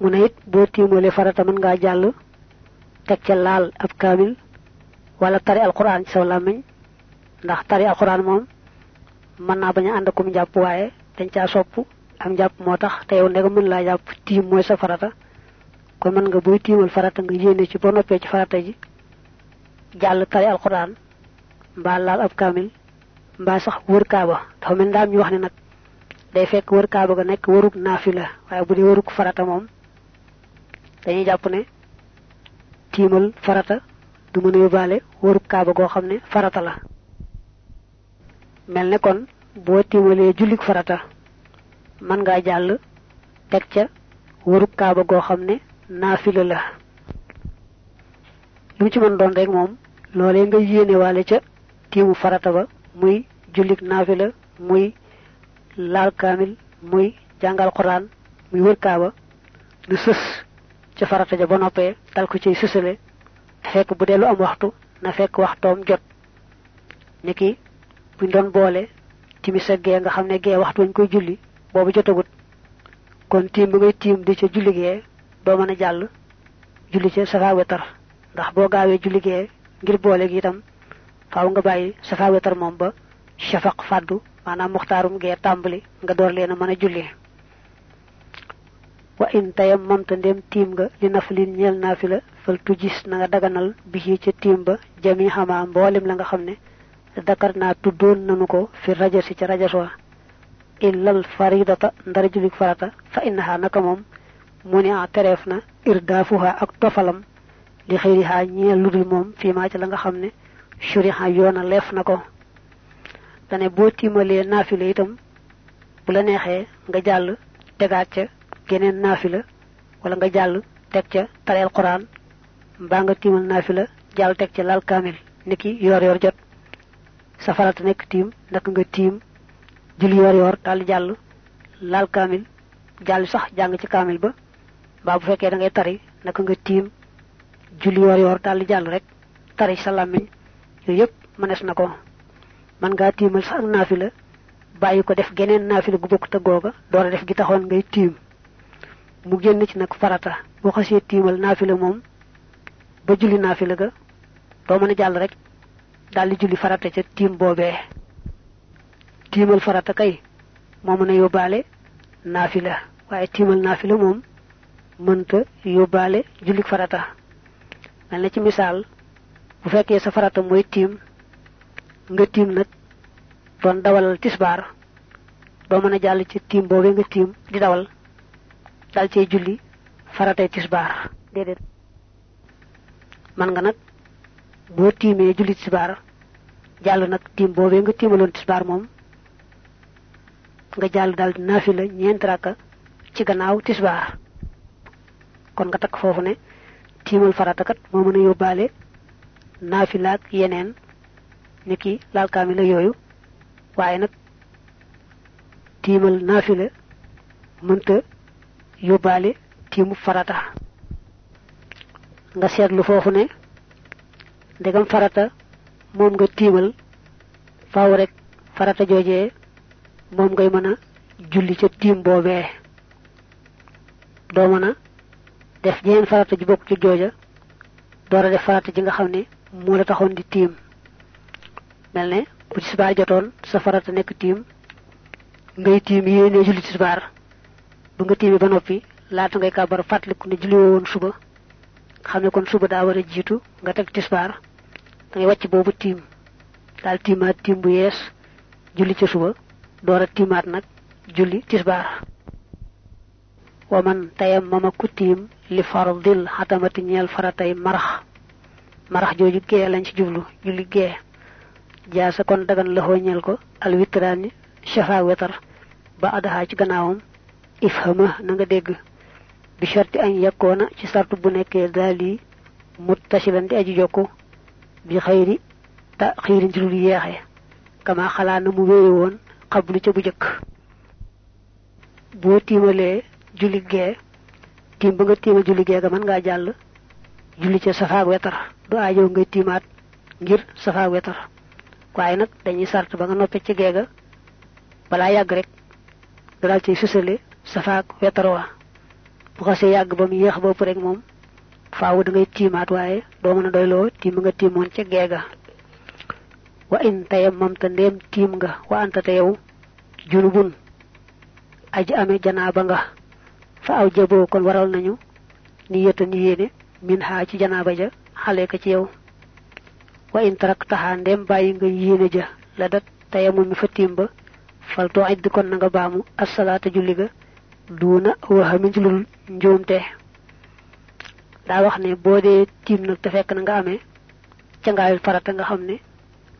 mu ne it boo tiimale farata mën ngaa jàll teg ca laal ab kaamil wala tari alquran ci saw làmmiñ. Ndax tari alquran moom mën naa bañ a ànd akum jàpp waaye dañ caa sopp. Am jàpp moo tax te yow ndega mën laa jàpp tiim mooy sa farata. Kon mën nga booy tiimal farata nga yéene ci noppee ci farata ji jàll tari alquran mbaa laal ab kaamil mbaa sax wër kaaba. Dafa mel daam ñu wax ne nag day fekk wër kaaba ga nekk waaye bu dee farata moom dañuy jàpp ne tiimal farata du mën a yóbbaale wërug kaaba goo xam ne farata la. Mel ne kon boo tiimalee jullik farata mën ngaa jàll teg ca wërug kaaba goo xam ne naafila la. Lu mu ci mën doon rek moom loolee nga yéene waale ca tiimu farata ba muy jullik naafila muy laal kaamil muy jàngal muy wër kaaba lu sës ca farata ja ba noppee dal ko ciy sësale. Fekk bu dee lu am waxtu na fekk waxtoom jot. Niki buñ doon boole timis ak gee nga xam ne gee waxtu wañ koy julli boobu jotagut. Kon tiim bi ngay tiim di ca julli gee doo mën a jàll. Julli ca safa wetar. Ndax boo gaawee julli gee ngir boole gi itam faaw nga bàyyi safa wetar moom ba shafaq fàddu maanaam muxtaarum gee tàmbali nga door leen a mën a julli wa in tayam mamta ndem tiim nga li naflin ñeel naafila fal tujis na nga daganal bi ca tiim ba jami xamaa mboolem la nga xam dakar nanu ko fi rajasi ca illal faridata ndara julik farata fa innaha naka moom mu ne a tereef na irdaafuha ak tofalam li xëyriha ñeel ludul moom fii maa ca la nga shuriha ko. Dane boo tiimalee naafila itam bu la neexee nga tegaat ca geneen naafila wala nga jàll teg ca tareel quran mbaa nga tiimal naafila jàll teg ca laal kaamil niki yor yor jot. Sa farata nekk tiim naka nga tiim julli yor yor daal jàll laal kaamil jàll sax jàng ci kaamil ba mbaa bu fekkee da ngay tari naka nga tiim julli yor yor daal jàll rek tari sa làmmiñ yooyu yëpp mënees na ko. Man ngaa tiimal sax ak naafila bàyyi ko def geneen naafila gu bokk te googa def gi taxoon ngay tiim mu génn ci nag farata. boo xasee tiimal naafila moom ba julli naafila ga doo mën a jàll rek daal di julli farata ca tiim boobee. tiimal farata kay moo mën a yóbbaale naafila. waaye tiimal naafila moom mënta yóbbaale julli farata. mel na ci misaal bu fekkee sa farata mooy tiim nga tiim nag doon dawalal tisbaar doo mën a jàll ci tiim boobee nga tiim di dawal dal cee julli faratay tisbaar déedéet. Man nga nag boo tiimee julli tisbaar jàll nag tiim boobee nga tiimaloon tisbaar moom nga jàll daal di naafila ñeent rakka ci gannaaw tisbaar kon nga takk foofu ne tiimal farata kat moo mën a yóbbaale naafila ak yeneen niki laal kaamila yooyu. Waaye nag tiimal naafila mënta yóbbaale tiimu farata. Nga seetlu foofu ne ndegam farata moom nga tiimal faaw rek farata joojee moom ngay mën a julli ca tiim boobee. Doo mën a def jeneen farata ji bokk ci jooja door def farata ji nga xam ne moo la taxoon di tiim. Mel ne bu tisbaar jotoon sa farata nekk tiim ngay tiim yéenee julli tisbaar bu nga tiimee ba noppi laata ngay kàbbar fàttaliku ne julli woon suba xam ne kon suba daa war a jiitu nga teg tisbaar da ngay wàcc boobu tiim daal tiimaat tiim bu yees julli ca suba door a tiimaat nag julli tisbaar. Wa man tayam mama ku tiim li fardil xatamati ñeel faratay marax marax jooju gee lañ ci jublu julli gee jaasa kon dagan la ñeel ko al witraani shafa wetar ba adaxaa ci gannaawam ifhama na nga dégg bi sharti añ yakkoona ci sartu bu nekkee daal yi muttasilan di aji jokku bi xëyri ta xiirin ci lu kama xalaa na mu wéere woon xablu ca bu jëkk boo tiimalee julli gee tiim ba nga tiimal julli gee ga mën ngaa jàll. Julli ca safaak wetar. Du aajow ngay tiimaat ngir safaak wetar. Waaye nag dañuy sart ba nga ci gee ga. Balaa yàgg rek nga safaak wetar wa bu xasee yàgg ba mu yéex bopp rek moom faawu da ngay tiimaat waaye doo mën a doyloo tiim nga tiimoon ca geega wa in tayammam ta ndéem tiim nga wa anta te yow junubun. Aji amee janaaba nga fa aw kon waral nañu ni yeta ni yéene min ha ci janaaba ja xale ka ci yow wa in tarak taxa ndéem bàyyi nga yéene ja. La dat tayammum mi fa tiim ba. Fal kon nga baamu assalaata julli ga duuna wahamin ci lul njuumte. Daa wax ne boo dee tiim nag na nga farata nga xam ne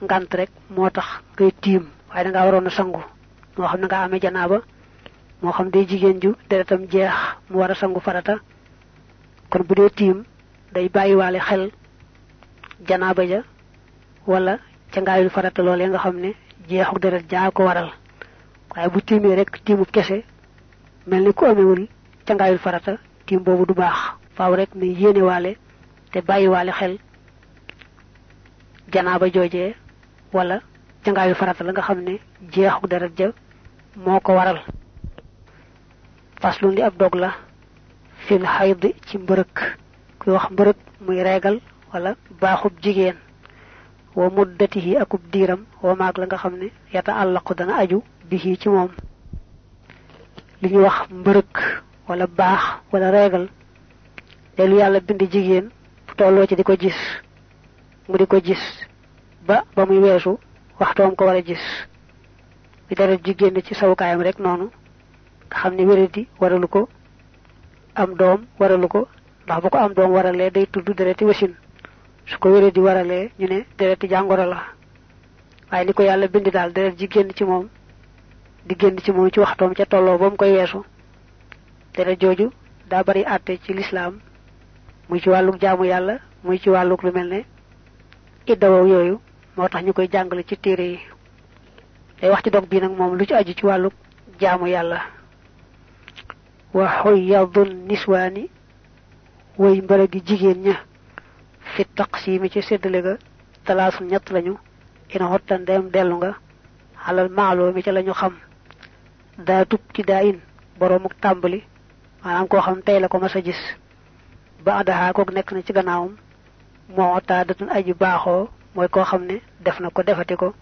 ngant rek moo tax ngay tiim waaye da ngaa waroon sangu. Moo xam ne nga amee janaaba moo xam day jigéen ju deretam jeex mu sangu farata. Kon bu dee tiim day bàyyiwaale xel janaaba ja wala ca farata loolee nga xam ne jeexu deret jaa ko waral. Waaye bu tiimee rek tiimu kese mel ni ku amewul ca ngaayul farata tiim boobu du baax. Faaw rek ne yéene waale te bàyyi waale xel janaaba joojee wala ca ngaayul farata la nga xam ne jeexu deret ja moo ko waral. Faslu li ab dog la fil xayd ci mbërëk kuy wax mbërëk muy reegal wala baaxub jigéen. Wa muddatihi akub diiram wa maag la nga xam ne yata àllaqu dana aju bihi ci moom li ñu wax wala baax wala reegal. Lu yàlla bind jigéen bu tolloo ci di gis mu di gis. Ba ba muy weesu waxtoom ko war a gis. Bi dara jigéen ci sawukaayam rek noonu nga xam ne wéradi waralu am doom waralu ko. Ndax bu ko am doom waralee day tudd dereti wasin. Su ko wéradi waralee ñu ne dereti jàngoro la. Waaye ko yàlla bind daal deret ci moom di génn ci moom ci waxtoom ca tolloo ba mu koy weesu deret jooju daa bari àtte ci lislaam muy ci wàlluk jaamu yàlla muy ci wàlluk lu mel ne iddawow yooyu moo tax ñu koy jàngale ci téere yi. Day wax ci dog bii nag moom lu ci aju ci wàlluk jaamu yàlla. Wa xoyadun niswaani woy mbërëgi jigéen ña fi taqsimi ci séddale ga talaasul ñett lañu ina xottan dem dellu nga xalal maaloo mi ca lañu xam daa tub ci daa in boroomuk tàmbali maanaam koo xam tey la ko mas gis. Ba adaxaa kook nekk na ci gannaawam moo taadatun aji baaxoo mooy koo xam ne def na ko defati ko.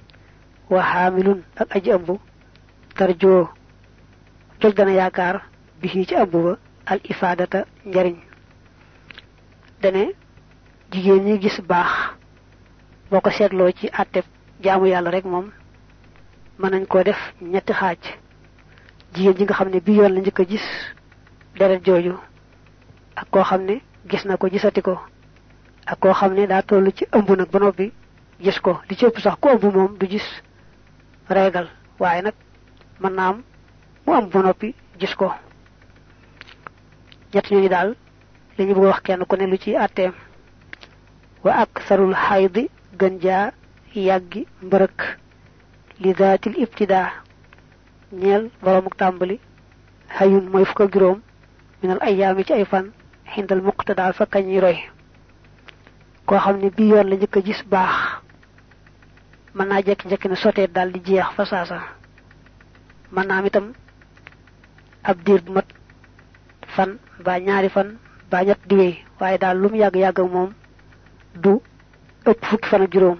Wa xaamilun ak aji ëmb tarjoo joj dana yaakaar bi ci ëmb ba al ifaadata njariñ. Dane jigéen ñi gis baax boo ko seetloo ci àtteb jaamu yàlla rek moom mën nañ koo def ñetti xaaj jigéen ji nga xam ne bi yoon la njëkk a gis deret jooju ak koo xam ne gis na ko gisati ko ak koo xam ne daa toll ci ëmb nag ba noppi gis ko. Li ci ëpp sax ku ëmb moom du gis reegal waaye nag mën naa am mu ëmb ba noppi gis ko. Ñett ñooñu daal li ñu bëgg wax kenn ku ne lu ci àtteem. Wa aksarul xaydi gën jaa yàggi mbërëk li daatil ibtidaa ñeel boromuk tàmbali xayun mooy fukk juróom minal ayyaami ci ay fan xindal muqtadaa fa kañuy roy. Koo xam ne bii yoon la njëkk a gis baax. Mën naa jekki-jekki ne daal di jeex fa saasa. Mën naa am itam ab diir bu mat fan ba ñaari fan ba ñett di wéy. Waaye daal lu mu yàgg-yàgg moom du ëpp fukki fan ak juróom.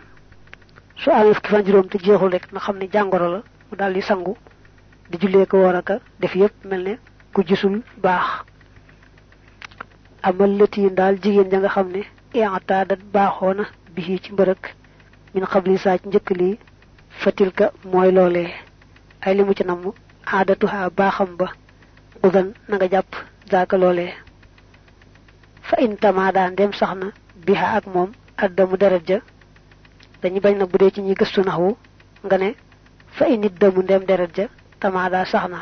Su amee fukki fan juróom te jeexul rek na xam ne jàngoro la mu daal di sangu di jullee ko woor aka def yépp mel ne ku gisul baax. Amal lëtiin daal jigéen ja nga xam ne i'taadat baaxoo na bi ci mbërëk. Min xabli saa ci njëkk lii fatilka mooy loolee ay li mu ci namm aadatuha baaxam ba. Udan na nga jàpp daaka loolee fa in tamaada ndem sax biha ak moom addamu deret ja. Dañu bañ na bu dee ci ñi gëstu naxwu nga ne fa in it damu ndem deret ja tamaada sax na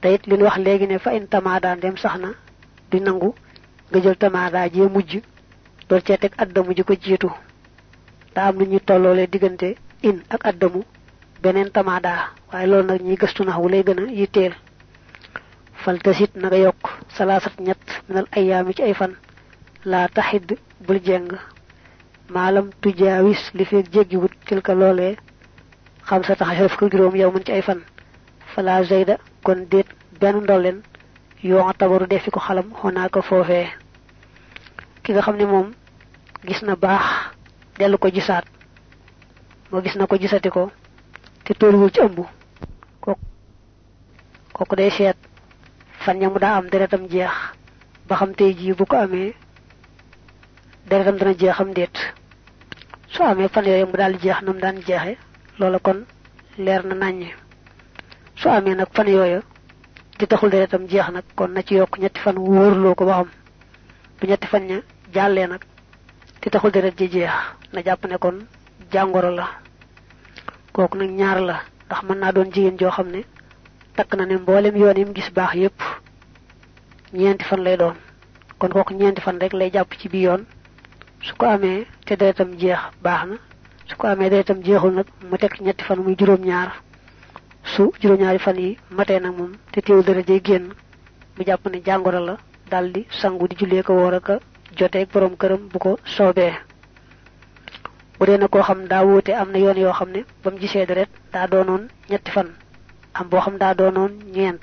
te it li ñu wax léegi ne fa in tamaada ndem sax na di nangu nga jël tamaada jee mujj door cee teg addamu ji ko jiitu. Daa am lu diggante in ak addamu beneen tamaada waaye loolu nag ñi gëstu naxwu lay gën a yitteel. Faltasit na nga yokk salaasat ñett minal ayaami ci ay fan. Laa taxid bul jeng. Maalam tujaawis li feeg jéggiwut tilka loolee xam sa juróom yow mën ci ay fan fala zayda kon déet benn ndolleen yoo tabaru defi ko xalam xonaa ko foofee. Ki nga xam ne moom gis na baax dellu ko gisaat moo gis na ko gisati ko te tóoluwul ci ëmb kooku day seet fan ñamu daa am deretam jeex ba xam tey jii bu ko amee deretam dana jeexam déet. Su amee fan yooyu mu daal jeex nam daan jeexe loola kon leer na nàññe su amee nag fan yooyu di taxul deretam jeex nag kon na ci yokk ñetti fan wóorloo ko ba xam bu ñetti fan ña jàllee nag di taxul deret ji jeex na jàpp ne kon jàngoro la. Kooku nag ñaar la ndax mën naa doon jigéen joo xam ne takk na ne mboolem yoon yi mu gis baax yépp ñeenti fan lay doon. Kon kooku ñeenti fan rek lay jàpp ci bi yoon. Su ko amee te deretam jeex baax na. Su ko deretam jeexul nag mu teg ñetti fan muy juróom ñaar su juróom ñaari fan yi matee nag moom te teewul dara jay génn mu jàpp ne jàngoro la daldi sangu di jullee ko woor aka joteeg borom këram bu ko soobee. Bu dee na koo xam daa wóote am na yoon yoo xam ne ba mu gisee deret daa ñetti fan am boo xam daa doonoon ñeent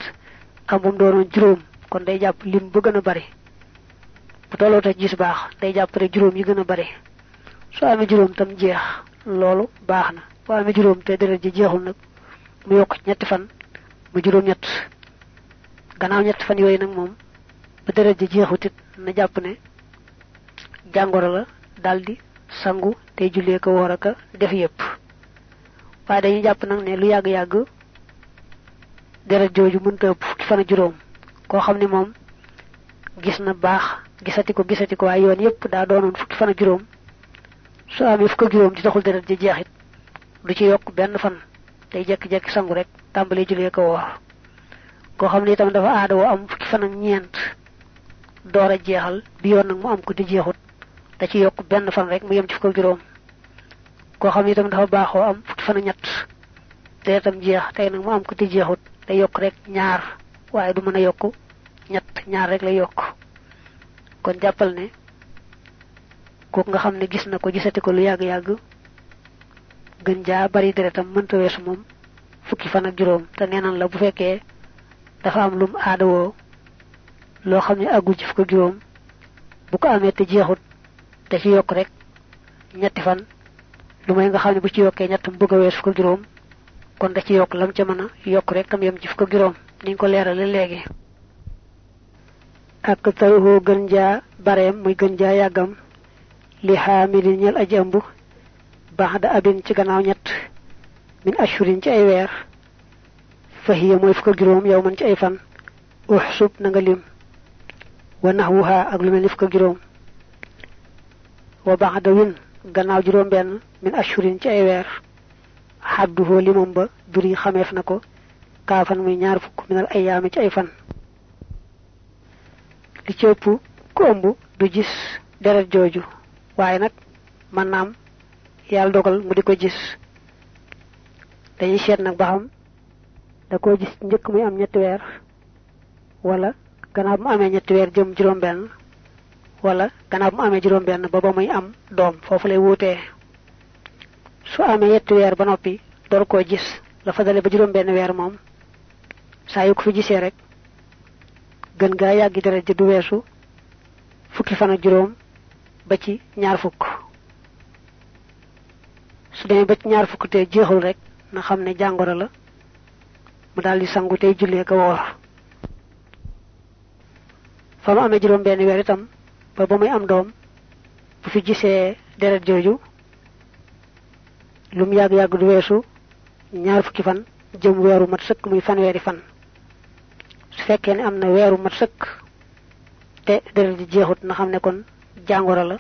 am bu mu doonoon juróom kon day jàpp lim bu gën a bari. Bu tolloo te gis baax day jàpp rek juróom yi gën bari. Su amee juróom tam jeex loolu baax na. Bu amee juróom te ji jeexul nag mu yokk ñetti fan mu juróom ñett. Gannaaw ñetti fan yooyu nag moom ba deret ji jeexut it na jàpp ne jàngoro la daldi sangu tey jullee ko woor aka def yépp. Waaye dañuy jàpp nag ne lu yàgg-yàgg deret jooju mënta ëpp fukki fan juróom. Koo xam ne moom gis na baax gisati ko gisati ko waaye yoon yépp daa doonoon fukki fan juróom. Su amee fukk juróom ci taxul deret ji jeexit du ci yokk benn fan day jekki-jekki sangu rek tàmbalee jullee ko woor koo xam ne itam dafa aada woo am fukki fan ak ñeent. Door bi yoon nag mu am ko di jeexut. Da ci yokk benn fan rek mu yem ci fukk ak juróom. Koo xam ne itam dafa baaxoo am fukki fan ak ñett. Deretam jeex tey mu am ko di jeexut. Day yokk rek ñaar waaye du mën a ñett ñaar rek lay yokk. Kon jàppal ne kooku nga xam ne gis na ko gisati ko lu yàgg-yàgg gën jaa bari deretam mënta weesu moom fukki fan ak juróom te neenan la bu fekkee dafa am lum aadawoo loo xam ne àggul ci fukk juróom bu ko amee te jeexut te ci yokk rek ñetti fan lu may nga xam ne bu ci yokkee ñett mu bëgg a wees fukk juróom kon da ci yokk lam ca mën a rek tam yem ci fukk juróom niñ ko leerale léegi. Ak gën jaa bareem muy gën jaa yàggam li xaamilin aji baax da abin ci gannaaw min ashurin ci ay weer. fahiya mooy fukk juróom yow man ci ay fan. uxsub na nga lim. wa naxwuha ak min ashurin ci ay weer. xadduhoo limam ba duri xameef na ko. kaafan muy ñaar fukk minal ayaami ci ay fan. li ci ëpp ku ëmb du gis yàlla dogal mu di ko gis. Dañuy seet nag ba xam da koo gis njëkk muy am ñetti weer wala gannaaw mu amee ñetti weer jëm juróom benn wala gannaaw mu amee juróom benn ba ba muy am doom foofu lay wuutee. Su amee ñetti weer ba noppi door koo gis la fa dale ba juróom benn weer moom saa yu ko fi gisee rek gën gaa yàggi ji du weesu fukki fan ak juróom ba ci ñaar fukk su demee ba ci ñaar fukk te jeexul rek na xam ne jàngoro la mu daal di sangu tey jullee ko woor. Fa mu amee juróom benn weer itam ba ba muy am doom bu fi gisee deret jooju lu mu yàgg-yàgg du weesu ñaar fukki fan jëm weeru mat sëkk muy fanweeri fan. Su fekkee ne am na weeru mat sëkk te deret ji jeexut na xam ne kon jàngoro la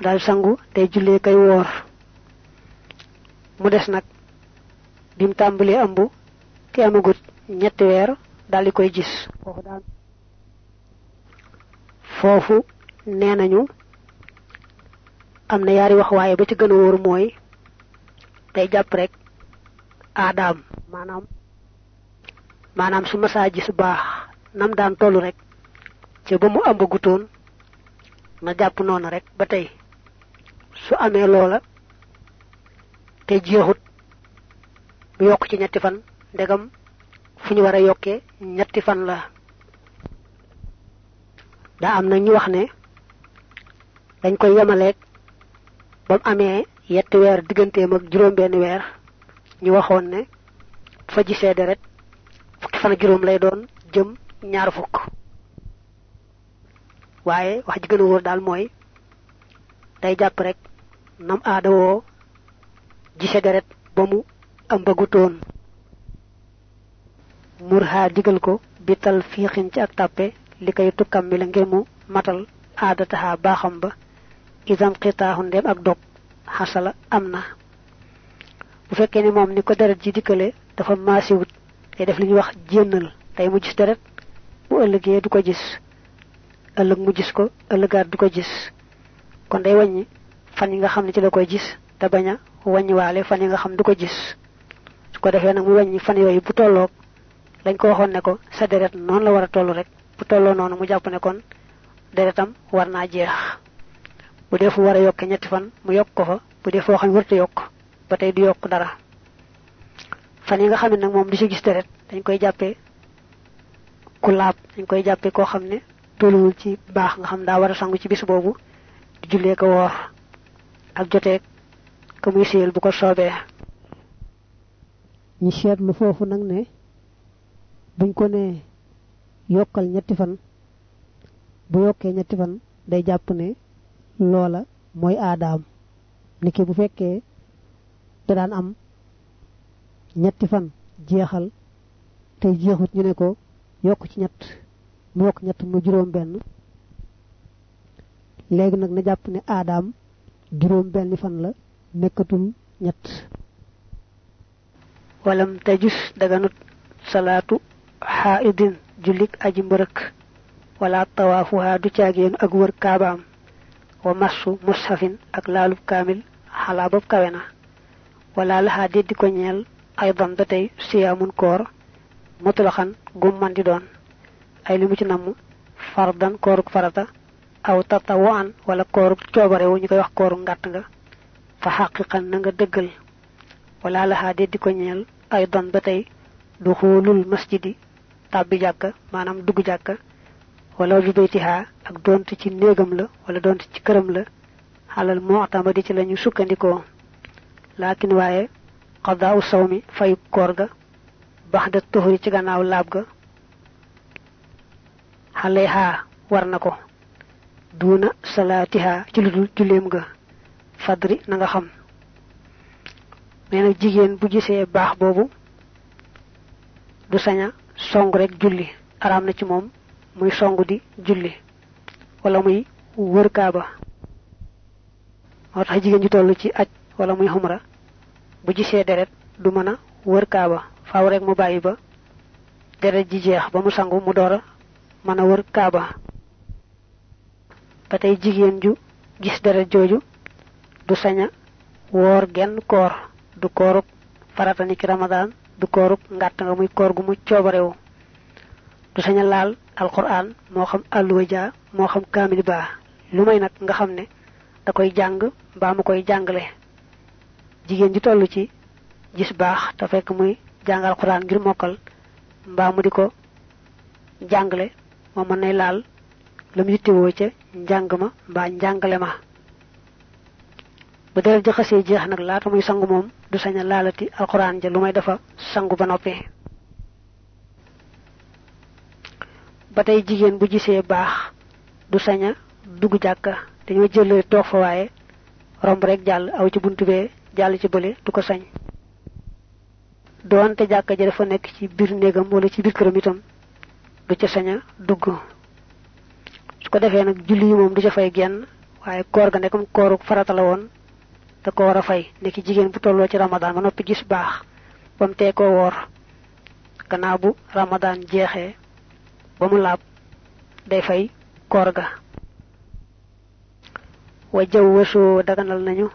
daal sangu tey jullee kay woor mu des nag bi mu tàmbalee ëmb te amagut ñetti weer daal di koy gis. Foofu daal. Foofu nee nañu am na yaari wax waaye ba ci gën a wóor mooy day jàpp rek aadaam. Maanaam maanaam su masaa gis baax nam daan tollu rek ca ba mu ëmb gutoon na jàpp noonu rek ba tey. Su amee loola te jeexut. Mu yokk ci ñetti fan ndegam fu ñu war a ñetti fan la. Da am na ñu wax ne dañ koy yemaleeg bam amee yetti weer digganteem ak juróom benn weer. Ñu waxoon ne fa gisee deret fukki fan juróom lay doon jëm ñaar fukk. Waaye wax ji gën a wóor daal day jàpp rek nam aada gise deret ba mu murha digal ko bital fiixin ci ak tàppe li mi la ngir mu matal aadataha baaxam ba. Isam xitaaxu ndem ak dog xasala am na. Bu fekkee ni moom ni ko deret ji dikkale dafa maasiwut day def li ñuy wax jénnal tey mu gis bu ëllëgee du ko gis. Ëllëg mu gis ko ëllëgaat du ko gis. Kon day wàññi fan yi nga xam ci la koy gis te bañ wàññiwaale fan yi nga xam du ko gis. Su ko defee nag mu wàññi fan yooyu bu tolloog lañ ko waxoon ne ko sa deret noonu la war a toll rek bu tolloo noonu mu jàpp ne kon deretam war naa jeex. Bu dee fu war a yokke ñetti fan mu yokk ko fa bu dee foo xam wërta yokk ba tey du yokk dara. Fan yi nga xam ne nag moom du ci gis deret dañ koy jàppee ku laab dañ koy jàppee koo xam ne ci baax nga xam daa war a sangu ci bis boobu di jullee ko woor ak ka muy siyal bu ko soobee ñi seetlu foofu nag ne buñ ko ne yokkal ñetti fan bu yokkee ñetti fan day jàpp ne loola mooy aadaam. Niki bu fekkee da daan am ñetti fan jeexal tey jeexut ñu ne ko yokk ci ñett mu yokk ñett mu juróom benn léegi nag na jàpp ne aadaam juróom benn fan la nekkatul ñett. Walam tajus daganut salaatu xaaidin jullik aji mbërëk. Wala tawaafuha du caagéenu ak wër kaabaam. Wa massu mushafin ak laalub kaamil xalaa bopp kawe na. Wala laxaa déddi ko ñeel aydan ba tey siyaamun koor mutlaxan gum man di doon. Ay li mu ci namm fardan kooruk farata aw tatawaan wala kooruk coobarewu ñu koy wax kooru ngàtt nga fa xaqiqan na nga dëggal. Wala laxaa déddi ko ñeel aydan ba tey du xoolul masjidi tàbbi jàkka maanaam dugg jàkka wala bi baytiha ak donte ci néegam la wala donte ci këram la xalal mu'tamadi ci lañu sukkandikoo. Laakin waaye qadaa'u sawmi fayu koor ga baxda tuhuri ci gannaaw laab ga xaleha war na ko duuna ci lu dul julleem ga fadri na nga xam. Nee na jigéen bu gisee baax boobu du saña song rek julli. Araam na ci moom muy song di julli wala muy wër kaaba. Moo tax jigéen ju toll ci aj wala muy xumra bu gisee deret du mën a wër kaaba. Faaw rek mu bàyyi ba deret ji jeex ba mu sangu mu door a wër kaaba. Ba tey ju gis deret jooju du saña woor genn koor. Du kooruk farata ni ki ramadaan du kooruk ngàtt nga muy koor gu mu coobarewu. Du sañ a laal alquran moo xam àlluwa ja moo xam kaamil baa lu may nag nga xam ne da koy jàng mbaa mu koy jàngale. Jigéen ji toll ci gis baax te fekk muy jàng alquran ngir mokkal mbaa mu di ko jàngale moo mën nay laal la mu yittewoo ca njàng ma mbaa ma bu deret ji xasee jeex nag laata muy sangu moom du sañ a laalati alquran ja lu may dafa sangu ba noppi. Ba tey jigéen bu gisee baax du sañ a dugg jàkka dañoo jëlee toog fa waaye romb rek jàll aw ci buntu bee jàll ci bële du ko sañ. Doonte jàkka ja dafa nekk ci biir néegam wala ci biir këram itam du ca sañ a dugg. Su ko defee nag julli yi moom du ca fay genn waaye koor ga nekkam kooru farata la woon da ko war a fay. Nekki jigéen bu tolloo ci ramadan ba noppi gis baax. Ba mu tee koo woor. Gannaaw bu ramadan jeexee ba mu laab day fay koor ga. Wa jaw wasoo daganal nañu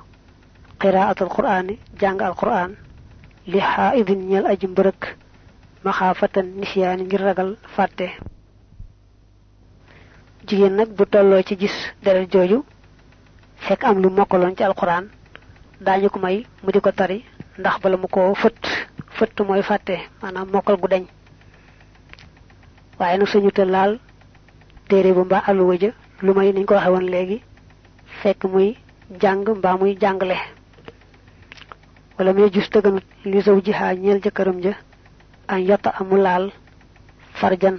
qiraatul quraani jàng al quraan. Li xaaidin ñeel aji mbërëk maxaafatan nisyaani ngir ragal fàtte. Jigéen nag bu tolloo ci gis deret jooju fekk am lu mokkaloon ci alquran daañu ko may mu di ko tari ndax bala mu ko fëtt fëtt mooy fàtte maanaam mokkal gu dañ waaye nag sañu te laal téere bu mbaa alluwa ja lu may niñ ko waxe woon léegi fekk muy jàng mbaa muy jàngale. Wala muy jus tëgganut li saw jihaa ñeel jëkkëram ja an yotta amu laal farjan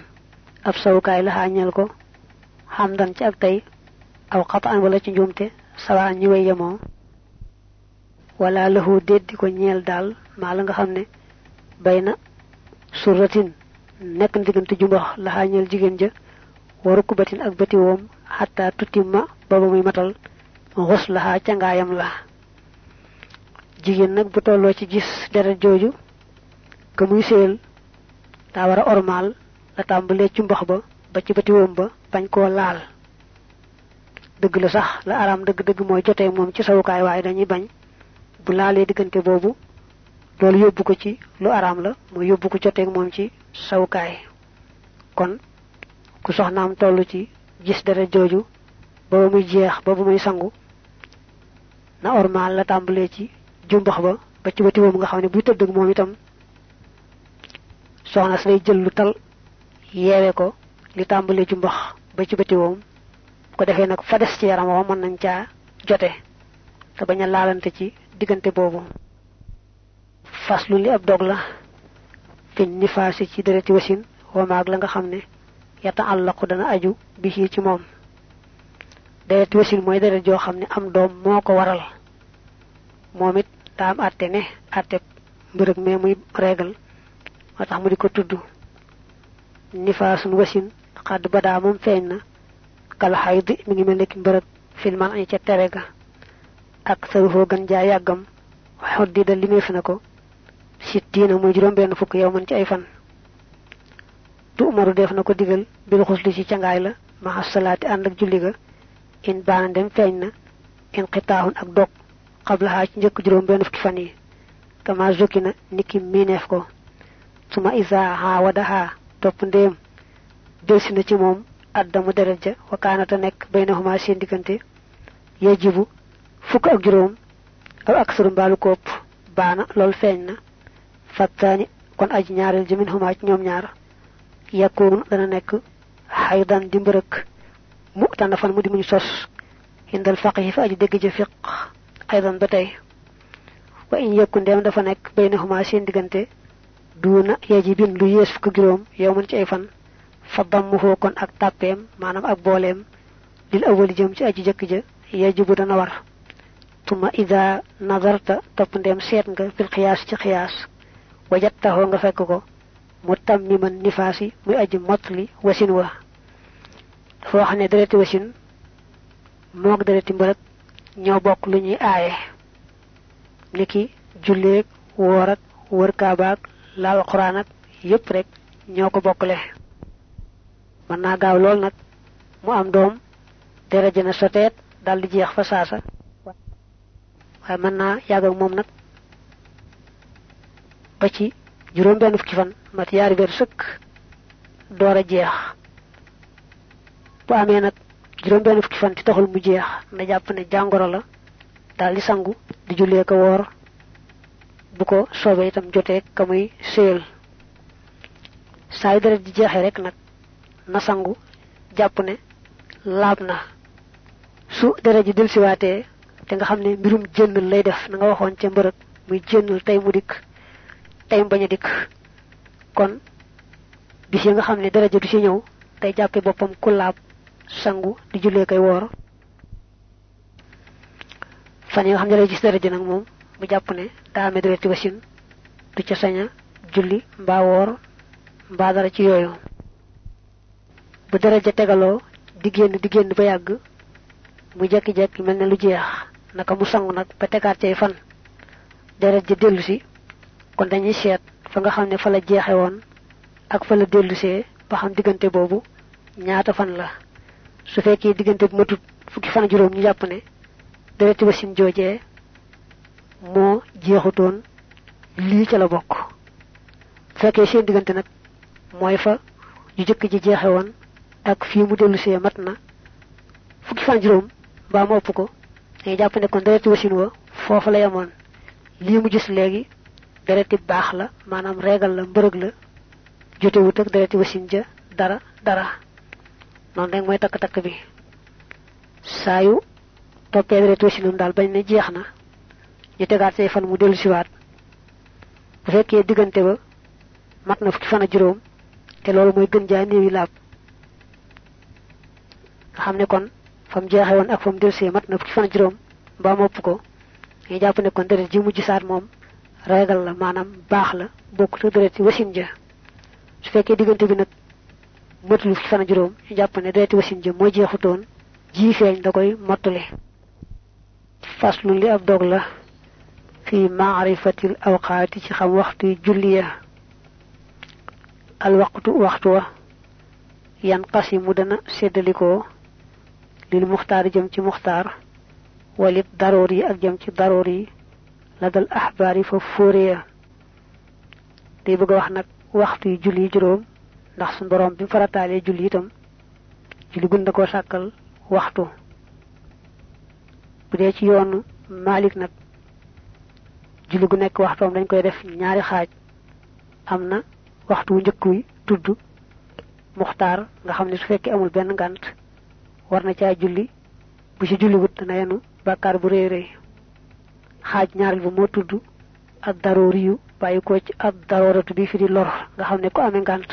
ab sawukaay la ñeel ko xamdan ci ak tey aw xataan wala ci sawaan ñi way yemoo wala lahu déddi ko ñeel daal maa la nga xam ne bay na suratin nekk na diggante jumbax la ñeel jigéen ja waru kubatin ak bëti woom xataa tutimma booba muy matal xus ca ngaayam la. Jigéen nag bu tolloo ci gis deret jooju ka muy séel war a la tàmbalee ci ba ba ci bëti woom ba bañ koo laal. Dëgg la sax la araam dëgg-dëgg mooy jotee moom ci sawukaay waaye dañuy bañ bu laalee diggante boobu loolu yóbbu ko ci lu araam la mooy yóbbu ko jotee moom ci sawukaay. Kon ku soxnaam toll ci gis dara jooju ba muy jeex ba bu muy sangu na ormaal la tàmbalee ci jumbax ba ba ci bëti woom nga xam ne buy tëdd moom itam soxna si lay jël lu tal yeewe ko li tàmbalee jumbax ba ci bëti woom. Ko defee nag fa des ci yaram wa mën nañ caa jote te bañ a laalante ci diggante boobu. Faslu li ab dog la fiñ nifaasi ci dereti wasin wamaag la nga xam ne yata àllaqu dana aju bi ci moom. Dereti wasin mooy deret joo xam ne am doom moo ko waral. Moom it daa am àtte ne àtte mbërëg mais muy reegal moo tax mu di ko tudd. Nifaasun wasin xadd badaa moom feeñ na. Kal xaydi mi ngi mel mbërëg ca tere ga ak saruhoo gën jaa yàggam xoddi da limeef na ko. Sittiina muy juróom benn fukk yow man ci ay fan. Tu umaru def na ko digal bil xusli ci la ak ga. In baana dem feeñ na in xitaaxun ak dog xablaxaa ci njëkk juróom benn fukki fan yi. Kama zokki na niki miineef ko. Suma isa xaa wadaxaa topp ndéem. Delsi ci moom addamu deret ja wakaanata nekk baynahuma seen yajibu fukk ak juróom aw ak suru mbaalu kopp baana loolu feeñ na fattaani kon aji ñaareel ji min huma ci ñoom ñaar. Yakkoonu dana nekk xaydan di mbërëk mu tànn fan mu di muñ sos. Hindal faqih fa aji dégg ja fiq aydan ba tey. Wa in yëkku ndeem dafa nekk baynahuma seen diggante duuna yajibin lu yées fukk juróom yow mën ci ay fan. Fa kon ak tàppeem maanaam ak booleem lil awali jëm ci aji jëkk ja dana war tuma ida nazarta topp ndeem seet nga fil xiyaas ci xiyaas wajattaxoo nga fekk ko. Mu tammiman nifaasi muy aji motli wasin wa. Dafa wax ne dereti wasin moog dereti mbërëg ñoo bokk lu ñuy aaye. Niki julleeg woor ak wër kaabaag laal alxuraan ak yépp rek ñoo ko bokkle mën naa gaaw lool nag mu am doom deret ji na soteet dal di jeex fa saasa waaye mën naa yàgg ak moom nag ba ci juróom benn fukki fan mat yaari weer sëkk door a jeex. Bu amee nag juróom benn fukki fan ci taxul mu jeex na jàpp ne jàngoro la daal di sangu di jullee ko woor bu ko soobee itam jotee ka muy séyal. Saa yu deret ji jeexee rek nag na sangu jàpp ne laab na. Su deret ji te nga xam ne mbirum jënnal lay def nga waxoon ca mbërëg. Muy jënnal tey mu dikk tey bañ a kon bis yi nga xam ne deret ji du ci ñëw tey jàppe boppam ku laab sangu di jullee koy woor. Fan yi nga xam lay gis deret ji nag moom mu jàpp ne daa amee dereti wasin du ca saña julli mbaa woor mbaa dara ci yooyu. Bu deret ja tegaloo di génn di ba yàgg mu jekki-jekki mel ne lu jeex naka mu sangu nag ba tegaat cay fan deret ja dellu si kon dañuy seet fa nga xam ne fa la jeexe woon ak fa la dellusee ba xam diggante boobu ñaata fan la. Su fekkee diggante bu matut fukki fan juróom ñu jàpp ne dereti wasin joojee moo jeexutoon. Lii ca la bokk. Fekkee seen diggante nag mooy fa ju jëkk ji jeexe woon ak fii mu dellusee mat na fukki fan juróom mbaa mu ëpp ko dañuy jàpp ne kon dereti wasin wa foofu la yemoon. Lii mu gis léegi dereti baax la maanaam reegal la mbërëg la jotewut ak dereti wasin ja dara dara. Non rek moy tak tak bi sayu topé deret wasinam dal bañ ne jeex na ñu tegaat say fan mu dellu siwaat bu fekkee diggante ba mat na fukki fan mooy gën kon fam jeexe woon ak fam delsee mat na fukki fan a juróom mbaa mopp ko ñu jàpp ne kon ji mujj saat moom regal la maanaam baax la bokk te ci wasin ja. Su fekkee diggante bi nag matul fukki fan a juróom ñu jàpp ne deret wasin ja moo jeexutoon ji feeñ da koy mottali. Faslu li ab dog la fi ma'rifatil awqaati ci xam waxtu julliya al waqtu waxtu wa yan qasimu dana seddalikoo للمختار جم مختار وللضروري الجم ضروري لدى الأحبار ففورية دي بغا واخنا وقت جولي جروم نخص بروم بن فراتالي جولي تم جولي بن نكو شاكل وقتو بديش يون مالك نك جولي بن نكو وقتو من نكو يدف نياري خاج أمنا وقتو جكوي تدو مختار نخم نسفك أمول بن نغانت war na caa julli. Bu ci julli wut dana yenu bàkkaar bu rëy rëy. Xaaj ñaareel ba moo tudd ab daroori yu bàyyi ko ci ab darooratu bi fi di lor nga xam ne ko amee ngant.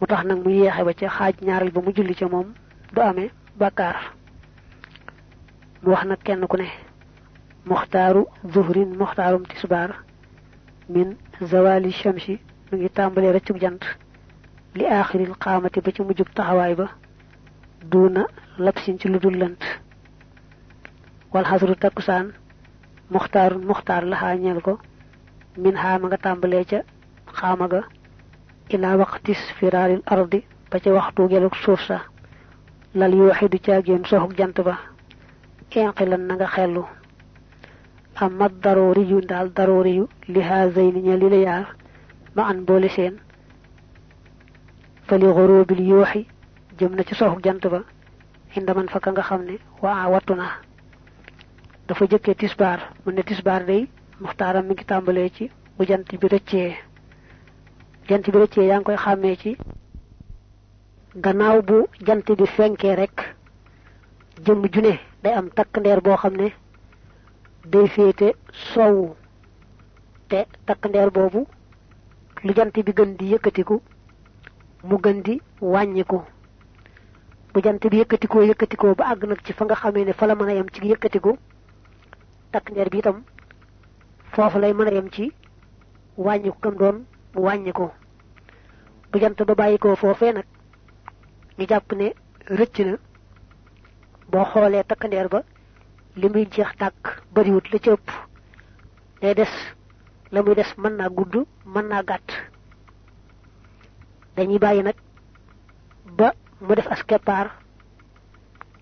Mu tax nag mu yeexe ba ca xaaj ñaareel ba mu julli ca moom du amee bàkkaar. Mu wax nag kenn ku ne muxtaaru zuhrin muxtaarum tisbaar min zawali shamsi mu ngi tàmbalee rëccug jant li aaxiril xaamati ba ci mujjug taxawaay ba duuna lapsin ci lu dul lënt. Wal xasru takkusaan muxtaarun muxtaar la xaa ñeel ko. Min xaama nga tàmbalee ca xaama ga ilaa waqtis firaaril ardi ba ca waxtu geluk suuf sa. Lal yooxi du caagéen soxuk jant ba. Inqilan na nga xellu. Amma daroori yu daal daroori yu li haazayni ña li la yaar ma an boole seen. Xoroobil yooxi jëm na ci soxuk jant ba inda man fa ka nga xam ne waa wattu na. Dafa jëkkee tisbaar mu ne tisbaar day muxtaaram mi ngi tàmbalee ci bu jant bi rëccee. Jant bi rëccee yaa ngi koy xàmmee ci gannaaw bu jant bi fenkee rek jëm june day am takk ndeer boo xam ne day féete soowu te takk ndeer boobu lu jant bi gën di yëkkatiku mu gën di wàññiku bu jant bi yëkkatikoo yëkkatikoo ba àgg nag ci fa nga xamee ne fa la mën a yem ci yëkkatiku takk ndeer bi itam foofu lay mën a yem ci wàññiku kam doon mu wàññiku bu jant ba bàyyikoo foofee nag ñu jàpp ne rëcc na boo xoolee takk ndeer ba li muy jeex tàkk bariwut la ci ëpp day des la muy des mën naa gudd mën naa gàtt. Dañuy bàyyi nag ba mu def as keppaar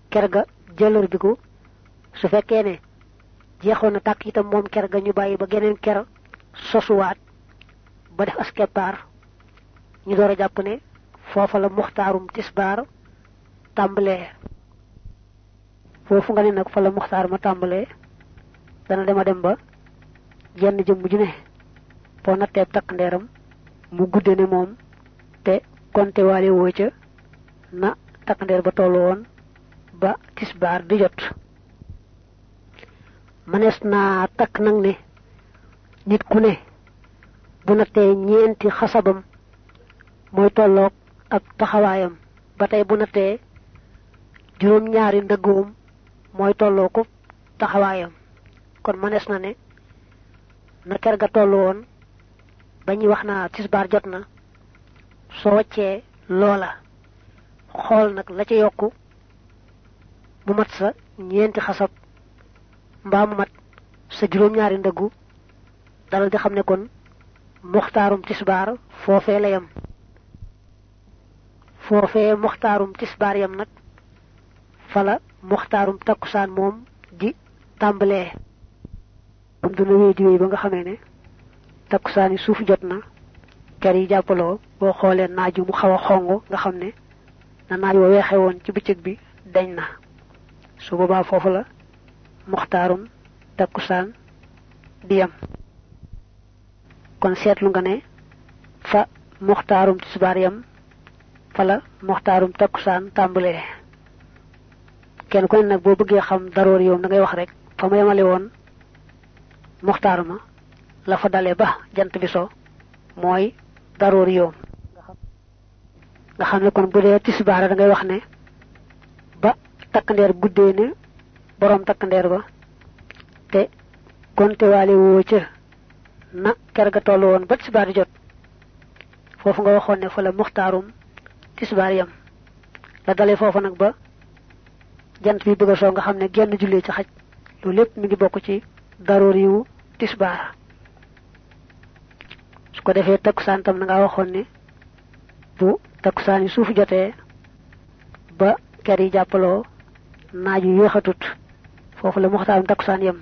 ker ga jëlër bi ko. Su fekkee ne jeexoon na tàkk itam moom ker ga ñu bàyyi ba geneen ker sosuwaat ba def as keppaar ñu door a jàpp ne foofa la muxtaarum tisbaar tàmbalee. Foofu nga ne nag fa la muxtaar ma tàmbalee dana dema dem ba jenn jëmm ju ne boo nattee takk ndeeram mu gudde ne moom te konte waale woo ca na takk ndeer ba tollu woon ba tisbaar di jot. Manees naa takk nag ne nit ku ne. Bu nattee ñeenti xasabam mooy tolloog ak taxawaayam. Ba tey bu nattee juróom ñaari ndëggoom mooy tolloo ko taxawaayam. Kon manees na ne na ker ga tollu woon ba wax naa tisbaar jot na loola xool nag la ca yokku mu mat sa ñeenti xasab mbaa mu mat sa juróom-ñaari ndëggu dalal di xam ne kon muxtaarum tisbaar foofee la yam foofee muxtaarum tisbaar yam nag fala muxtaarum takkusaan moom di tàmbalee. Moom dina wéy di wéy ba nga xamee ne takkusaan yi suuf jot na ker yi jàppaloo boo xoolee naaju mu xaw a xong nga xam ne na naaj wa weexe woon ci bëccëg bi dañ na. Su boobaa foofu la muxtaarum takkusaan di yam kon nga ne fa muxtaarum tisbaar fala muxtaarum takkusaan tàmbalee. Kenn ku ne nag boo xam daroor yoom da ngay wax rek fa ma yemale woon muxtaar ma la fa dale ba jant bi so mooy daroor yoom nga xam ne kon bu dee tisbaara da ngay wax ne ba takkandeer guddee ne borom takkandeer ba te konte waale woo ca na ker ga toll woon ba tisbaar jot foofu nga waxoon ne fa la muxtaarum tisbaar yam. La dalee foofu nag ba jant bi bëgg a soo nga xam ne genn jullee ci xaj loolu lépp mi ngi bokk ci daroor yiwu tisbaar su ko defee takkusaan tam na nga waxoon ne bu takkusaan yi suuf jotee ba ker yi jàppaloo naaj yu yéexatut foofu la takkusaan yam